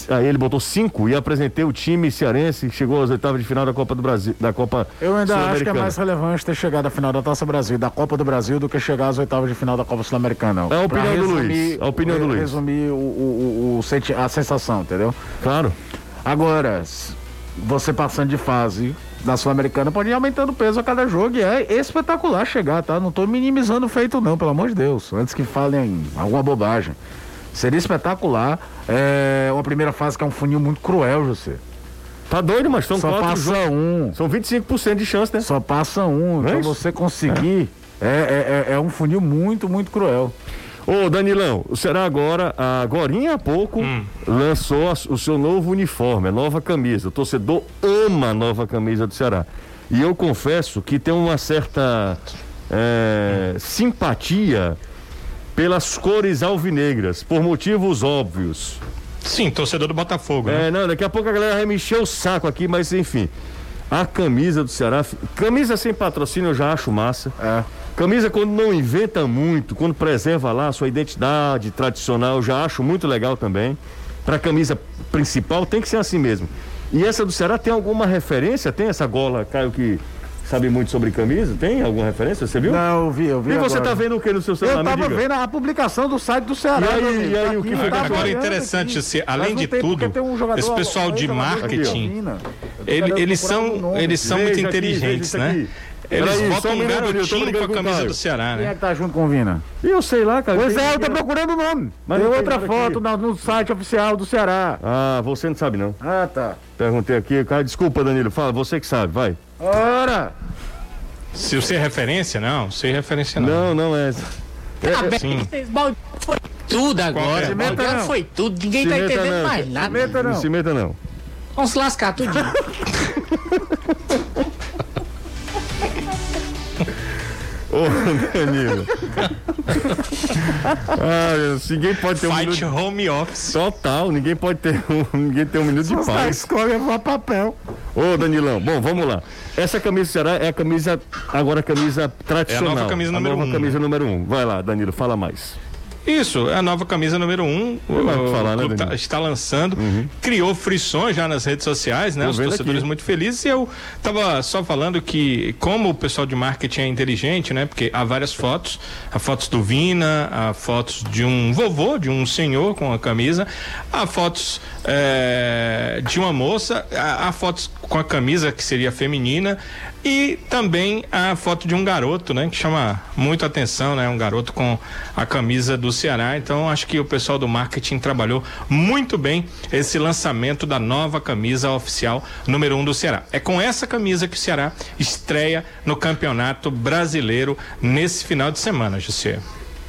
aí ele botou cinco e apresentei o time cearense que chegou às oitavas de final da Copa do Brasil, da Copa Eu ainda acho que é mais relevante ter chegado à final da Taça Brasil, da Copa do Brasil, do que chegar às oitavas de final da Copa Sul-Americana. É a opinião do Luiz, a opinião do Luiz. Resumir o, o- o- a sensação, entendeu? Claro. Agora, você passando de fase da Sul-Americana pode ir aumentando o peso a cada jogo e é espetacular chegar, tá? Não tô minimizando o feito não, pelo amor de Deus. Antes que falem alguma bobagem. Seria espetacular. É uma primeira fase que é um funil muito cruel, José. Tá doido, mas são Só quatro passa jogos. um. São 25% de chance, né? Só passa um. Não é Então você conseguir. É, é, é- é um funil muito, muito cruel. Ô, Danilão, o Ceará agora, agora há pouco, Hum. lançou a- o seu novo uniforme, a nova camisa. O torcedor ama a nova camisa do Ceará. E eu confesso que tem uma certa é, simpatia pelas cores alvinegras, por motivos óbvios. Sim, torcedor do Botafogo, né? É, não, daqui a pouco a galera vai me encher o saco aqui, mas enfim. A camisa do Ceará, camisa sem patrocínio eu já acho massa. É. Camisa quando não inventa muito, quando preserva lá a sua identidade tradicional, eu já acho muito legal também. Pra camisa principal tem que ser assim mesmo. E essa do Ceará tem alguma referência? Tem essa gola, Caio, que sabe muito sobre camisa? Tem alguma referência? Você viu? Não, eu vi, eu vi. e você agora. tá vendo o que no seu celular? Eu Me tava diga. vendo a publicação do site do Ceará. E aí, e aí, Tá o que foi tá? Agora, olhando interessante, aqui. se, além de tem, tudo, um esse pessoal de marketing, ele- eles são, eles são muito Veja inteligentes, né? Eles Peraí, botam um garotinho com a camisa do Ceará, Quem é né? que tá junto com o Vina? E eu sei lá, cara. Pois é, eu tô procurando o nome. Mas tem outra foto na- no site oficial do Ceará. Ah, você não sabe não. Ah, tá. Perguntei aqui, cara, desculpa, Danilo, fala, você que sabe, vai. Ora! Se você é referência, não, sem referência não. Não, não é. Tá bem, sim. foi tudo agora. Baldearam não. foi tudo. Ninguém Se tá entendendo não. mais nada. Meta Não não. se meta não. Vamos se lascar tudinho. Ô, Danilo. ah, Deus, ninguém pode ter um Fight minuto. home office. Total, ninguém pode ter um, ninguém tem um minuto de Os caras paz. escolhem levar papel. Ô, Danilão, bom, vamos lá. Essa camisa do Ceará é a camisa, agora a camisa tradicional. nova camisa número nova um. camisa número um. Vai lá, Danilo, fala mais. Isso, é a nova camisa número um. O, mais o que falar, né, tá- está lançando. Criou frições já nas redes sociais, né? Tô Os torcedores aqui. muito felizes. E eu tava só falando que, como o pessoal de marketing é inteligente, né? Porque há várias fotos: há fotos do Vina, há fotos de um vovô, de um senhor com a camisa, há fotos eh, de uma moça, há, há fotos com a camisa que seria feminina. E também a foto de um garoto, né? Que chama muito atenção, né? Um garoto com a camisa do Ceará. Então, acho que o pessoal do marketing trabalhou muito bem esse lançamento da nova camisa oficial número um do Ceará. É com essa camisa que o Ceará estreia no Campeonato Brasileiro nesse final de semana, José.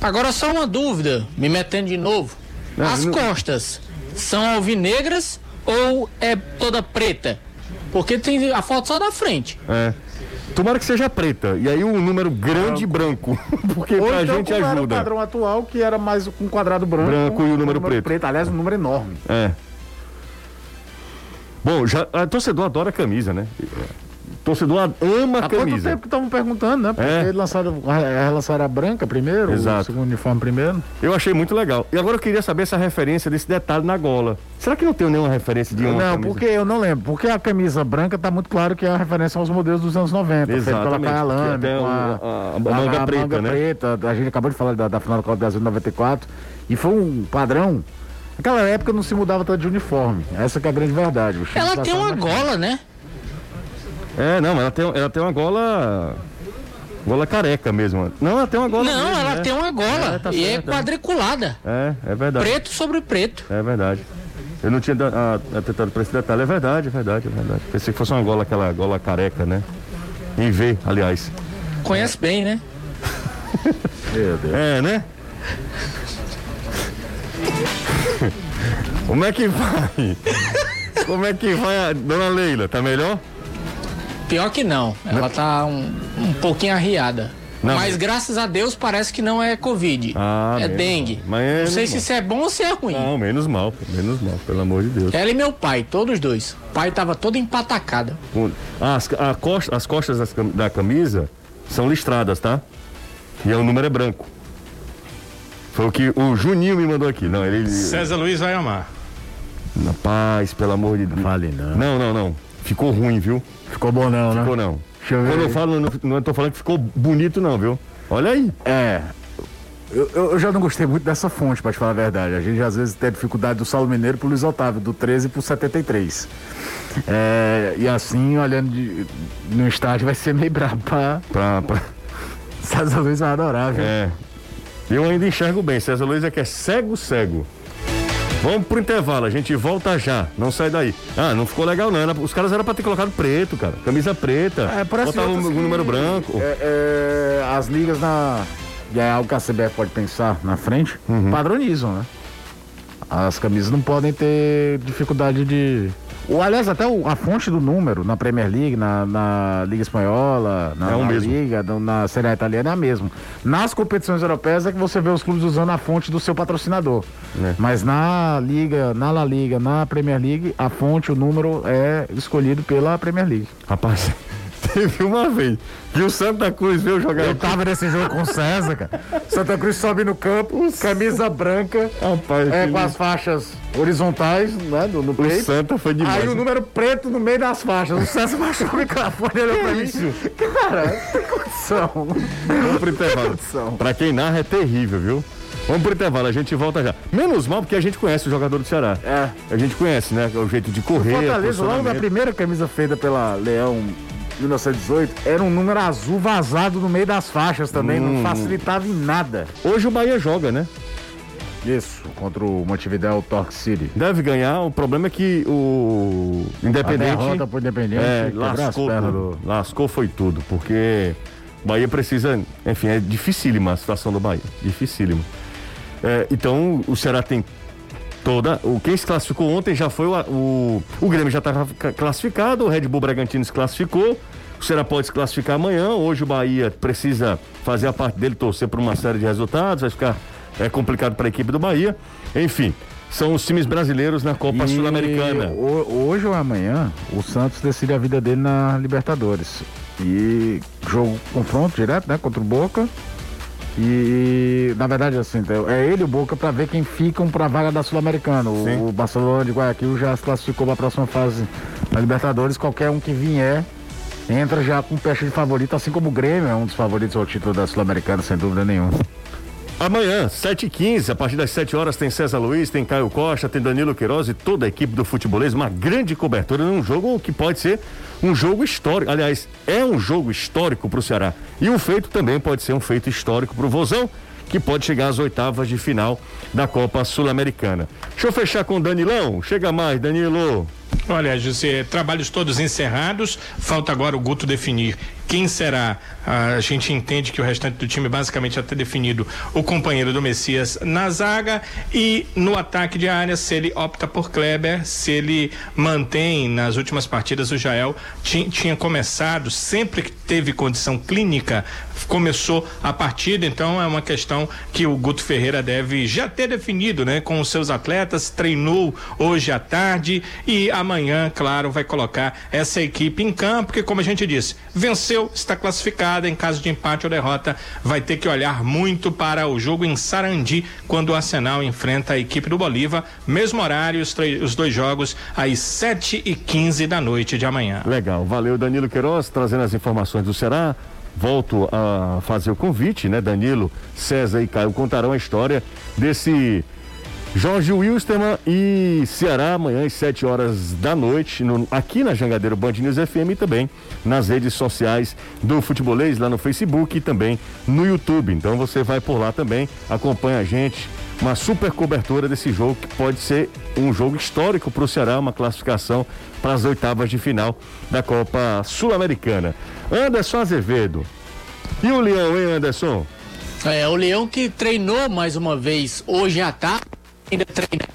Agora só uma dúvida, me metendo de novo. As costas são alvinegras ou é toda preta? Porque tem a foto só da frente. É. Tomara que seja preta. E aí um número grande branco. Porque Ou pra então, gente como era o ajuda. padrão atual, que era mais com um quadrado branco. Branco e o número preto. Aliás, um número enorme. É. Bom, já, a torcedor adora camisa, né? Torcedor ama Há quanto camisa. tempo que estavam perguntando, né? Porque É. eles lançaram, lançaram a branca primeiro, Exato. o segundo uniforme primeiro. Eu achei muito legal. E agora eu queria saber essa referência desse detalhe na gola. Será que não tem nenhuma referência de uma não, camisa? porque eu não lembro. Porque a camisa branca tá muito claro que é a referência aos modelos dos anos 90. feito pela Exatamente, Kyalami, que até com a, a- a manga preta, manga né? preta. A gente acabou de falar da, da final da Copa do Brasil de 94. E foi um padrão. Naquela época não se mudava tanto de uniforme. Essa que é a grande verdade. Ela tem passava uma gola, né? É, não, ela tem, ela tem uma gola. Gola careca mesmo. Não, ela tem uma gola. Não, mesmo, ela né? tem uma gola É, tá e é certo, é. quadriculada. É, é verdade. Preto sobre preto. É verdade. Eu não tinha atentado pra esse detalhe. É verdade, é verdade, é verdade. Pensei que fosse uma gola, aquela gola careca, né? Em V, aliás. Conhece bem, né? Meu Deus. É, né? Como é que vai? Como é que vai a dona Leila? Tá melhor? Pior que não. Ela tá um, um pouquinho arriada. Não, mas mas- graças a Deus parece que não é Covid. Ah, é dengue. mal. Mas é não sei menos se mal. isso é bom ou se é ruim. Não, menos mal, pô, menos mal, pelo amor de Deus. Ela e meu pai, todos dois. O pai tava todo empatacado. As, a costa- as costas das da camisa são listradas, tá? E o número é branco. Foi o que o Juninho me mandou aqui. Não, ele. ele César Luiz vai amar. rapaz, pelo amor de Deus. Fale não. Não, não, não. Ficou ruim, viu? Ficou bom não, né? Ficou não. Deixa eu ver. Quando eu falo, não, não tô falando que ficou bonito, não, viu? Olha aí. É. Eu, eu- já não gostei muito dessa fonte, pra te falar a verdade. A gente às vezes tem dificuldade do Saulo Mineiro pro Luiz Otávio, do 13 pro 73. É, e assim, olhando de- no estádio, vai ser meio brabo pra. Pra, pra- César Luiz vai adorar, viu? é. Eu ainda enxergo bem. César Luiz é que é cego, cego. Vamos pro intervalo, a gente volta já. Não sai daí. Ah, não ficou legal, não. Era- os caras eram pra ter colocado preto, cara. Camisa preta. É, parece Botava um, outras um que- número branco. É, é, as ligas na, e é algo que a CBF pode pensar na frente, Uhum. padronizam, né? As camisas não podem ter dificuldade de. Ou, aliás, até o- a fonte do número na Premier League, na, na Liga Espanhola, na, É na. Liga, na Série A Italiana é a mesma. Nas competições europeias é que você vê os clubes usando a fonte do seu patrocinador. É. Mas na Liga, na La Liga, na Premier League, a fonte, o número é escolhido pela Premier League. Rapaz, teve uma vez que o Santa Cruz veio jogar. Eu tava nesse jogo com o César, cara. Santa Cruz sobe no campo, camisa branca, Rapaz, é, com as faixas horizontais, né, no, no o peito. Santa foi demais. Aí o número preto no meio das faixas. O César baixou o microfone e olhou pra mim. Cara, tem condição. Vamos pro intervalo. Pra quem narra é terrível, viu? Vamos pro intervalo, a gente volta já. Menos mal porque a gente conhece o jogador do Ceará. É. A gente conhece, né? O jeito de correr, Fortaleza, logo da primeira camisa feita pela Leão 1918, era um número azul vazado no meio das faixas também, Hum. não facilitava em nada. Hoje o Bahia joga, né? Isso, contra o Montevideo Torque City. Deve ganhar. O problema é que o A Independente. derrota pro Independente É, lascou, do... lascou foi tudo, porque o Bahia precisa, enfim, é dificílima a situação do Bahia, dificílima. É, então o Ceará tem toda, o quem se classificou ontem já foi o, o, o Grêmio já está classificado, o Red Bull Bragantino se classificou, o Ceará pode se classificar amanhã, hoje o Bahia precisa fazer a parte dele, torcer por uma série de resultados, vai ficar é, complicado para a equipe do Bahia, enfim. São os times brasileiros na Copa Sul-Americana. ho- Hoje ou amanhã, o Santos decide a vida dele na Libertadores. E jogo confronto direto, né? Contra o Boca. E na verdade, assim, é ele e o Boca para ver quem ficam para a vaga da Sul-Americana. O, o Barcelona de Guayaquil já se classificou para a próxima fase da Libertadores. Qualquer um que vier entra já com peixe de favorito, assim como o Grêmio é um dos favoritos ao título da Sul-Americana, sem dúvida nenhuma. Amanhã, 7h15, a partir das 7 horas, tem César Luiz, tem Caio Costa, tem Danilo Queiroz e toda a equipe do futebolês. Uma grande cobertura num jogo que pode ser um jogo histórico. Aliás, é um jogo histórico para o Ceará. E o feito também pode ser um feito histórico para o Vozão, que pode chegar às oitavas de final da Copa Sul-Americana. Deixa eu fechar com o Danilão. Chega mais, Danilo. Olha, José, trabalhos todos encerrados. Falta agora o Guto definir quem será. A gente entende que o restante do time basicamente já está definido o companheiro do Messias na zaga e no ataque de área, se ele opta por Kleber, se ele mantém nas últimas partidas o Jael ti- tinha começado, sempre que teve condição clínica, começou a partida, então é uma questão que o Guto Ferreira deve já ter definido, né, com os seus atletas, treinou hoje à tarde e amanhã, claro, vai colocar essa equipe em campo, porque como a gente disse, venceu, está classificada, em caso de empate ou derrota, vai ter que olhar muito para o jogo em Sarandi, quando o Arsenal enfrenta a equipe do Bolívar, mesmo horário, os, os dois jogos às 7 e 15 da noite de amanhã. Legal, valeu Danilo Queiroz, trazendo as informações do Ceará. Volto a fazer o convite, né? Danilo, César e Caio contarão a história desse Jorge Wilstermann e Ceará amanhã às 7 horas da noite, no- aqui na Jangadeiro Band News FM e também nas redes sociais do Futebolês, lá no Facebook e também no YouTube. Então você vai por lá também, acompanha a gente. Uma super cobertura desse jogo que pode ser um jogo histórico para o Ceará, uma classificação para as oitavas de final da Copa Sul-Americana. Anderson Azevedo. E o Leão, hein, Anderson? É, o Leão que treinou mais uma vez hoje à tarde, ainda treina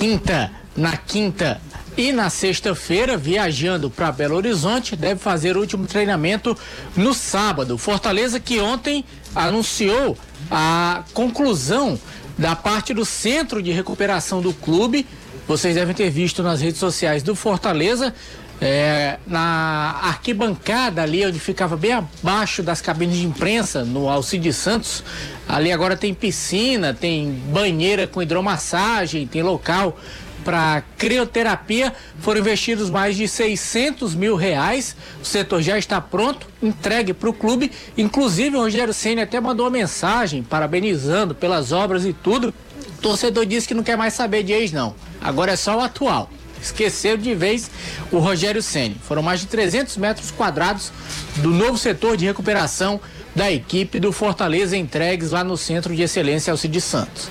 quinta, na quinta e na sexta-feira, viajando para Belo Horizonte, deve fazer o último treinamento no sábado. Fortaleza que ontem anunciou a conclusão da parte do centro de recuperação do clube. Vocês devem ter visto nas redes sociais do Fortaleza. É, na arquibancada ali onde ficava bem abaixo das cabines de imprensa no Alcide Santos ali agora tem piscina tem banheira com hidromassagem tem local para crioterapia. Foram investidos mais de 600 mil reais. O setor já está pronto entregue para o clube. Inclusive o Rogério Senna até mandou uma mensagem parabenizando pelas obras e tudo. O torcedor disse que não quer mais saber de ex não. Agora é só o atual. Esqueceu de vez o Rogério Ceni. Foram mais de 300 metros quadrados do novo setor de recuperação da equipe do Fortaleza entregues lá no Centro de Excelência Alcide Santos.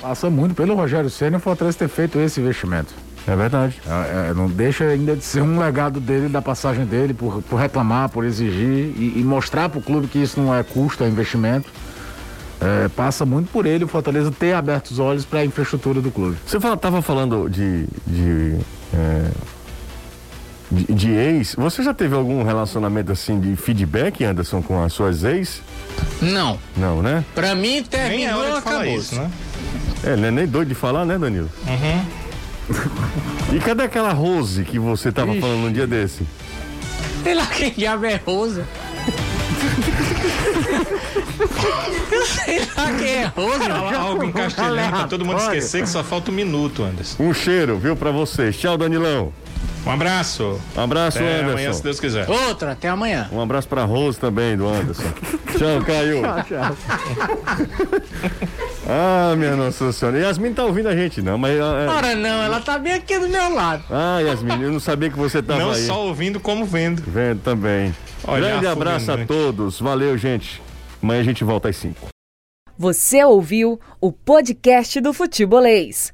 Passa muito pelo Rogério Senna e o Fortaleza ter feito esse investimento. É verdade. É, é, não deixa ainda de ser um legado dele, da passagem dele, por, por reclamar, por exigir e, e mostrar para o clube que isso não é custo, é investimento. é, passa muito por ele o Fortaleza ter aberto os olhos para a infraestrutura do clube. Você estava falando de, de, é, de, de ex. Você já teve algum relacionamento assim de feedback, Anderson, com as suas ex? Não. Não, né? Pra mim, Nem é terminou, de falar acabou. isso, né? É, não é nem doido de falar, né, Danilo? E cadê aquela Rose que você tava Ixi. falando um dia desse? Sei lá quem diabo é Rosa. Sei lá quem é Rosa. Fala algo em castelhano pra todo mundo esquecer que só falta um minuto, Anderson. Um cheiro, viu, pra vocês. Tchau, Danilão. Um abraço. Um abraço, Até Anderson. amanhã, se Deus quiser. Outra, até amanhã. Um abraço pra Rose também, do Anderson. Tchau, Caio. ah, minha Nossa Senhora. Yasmin tá ouvindo a gente, não, mas. é- Ora não, ela tá bem aqui do meu lado. Ah, Yasmin, eu não sabia que você tava Não aí. só ouvindo, como vendo. Vendo também. Olha Grande abraço a né? todos. Valeu, gente. Amanhã a gente volta às 5. Você ouviu o podcast do Futebolês.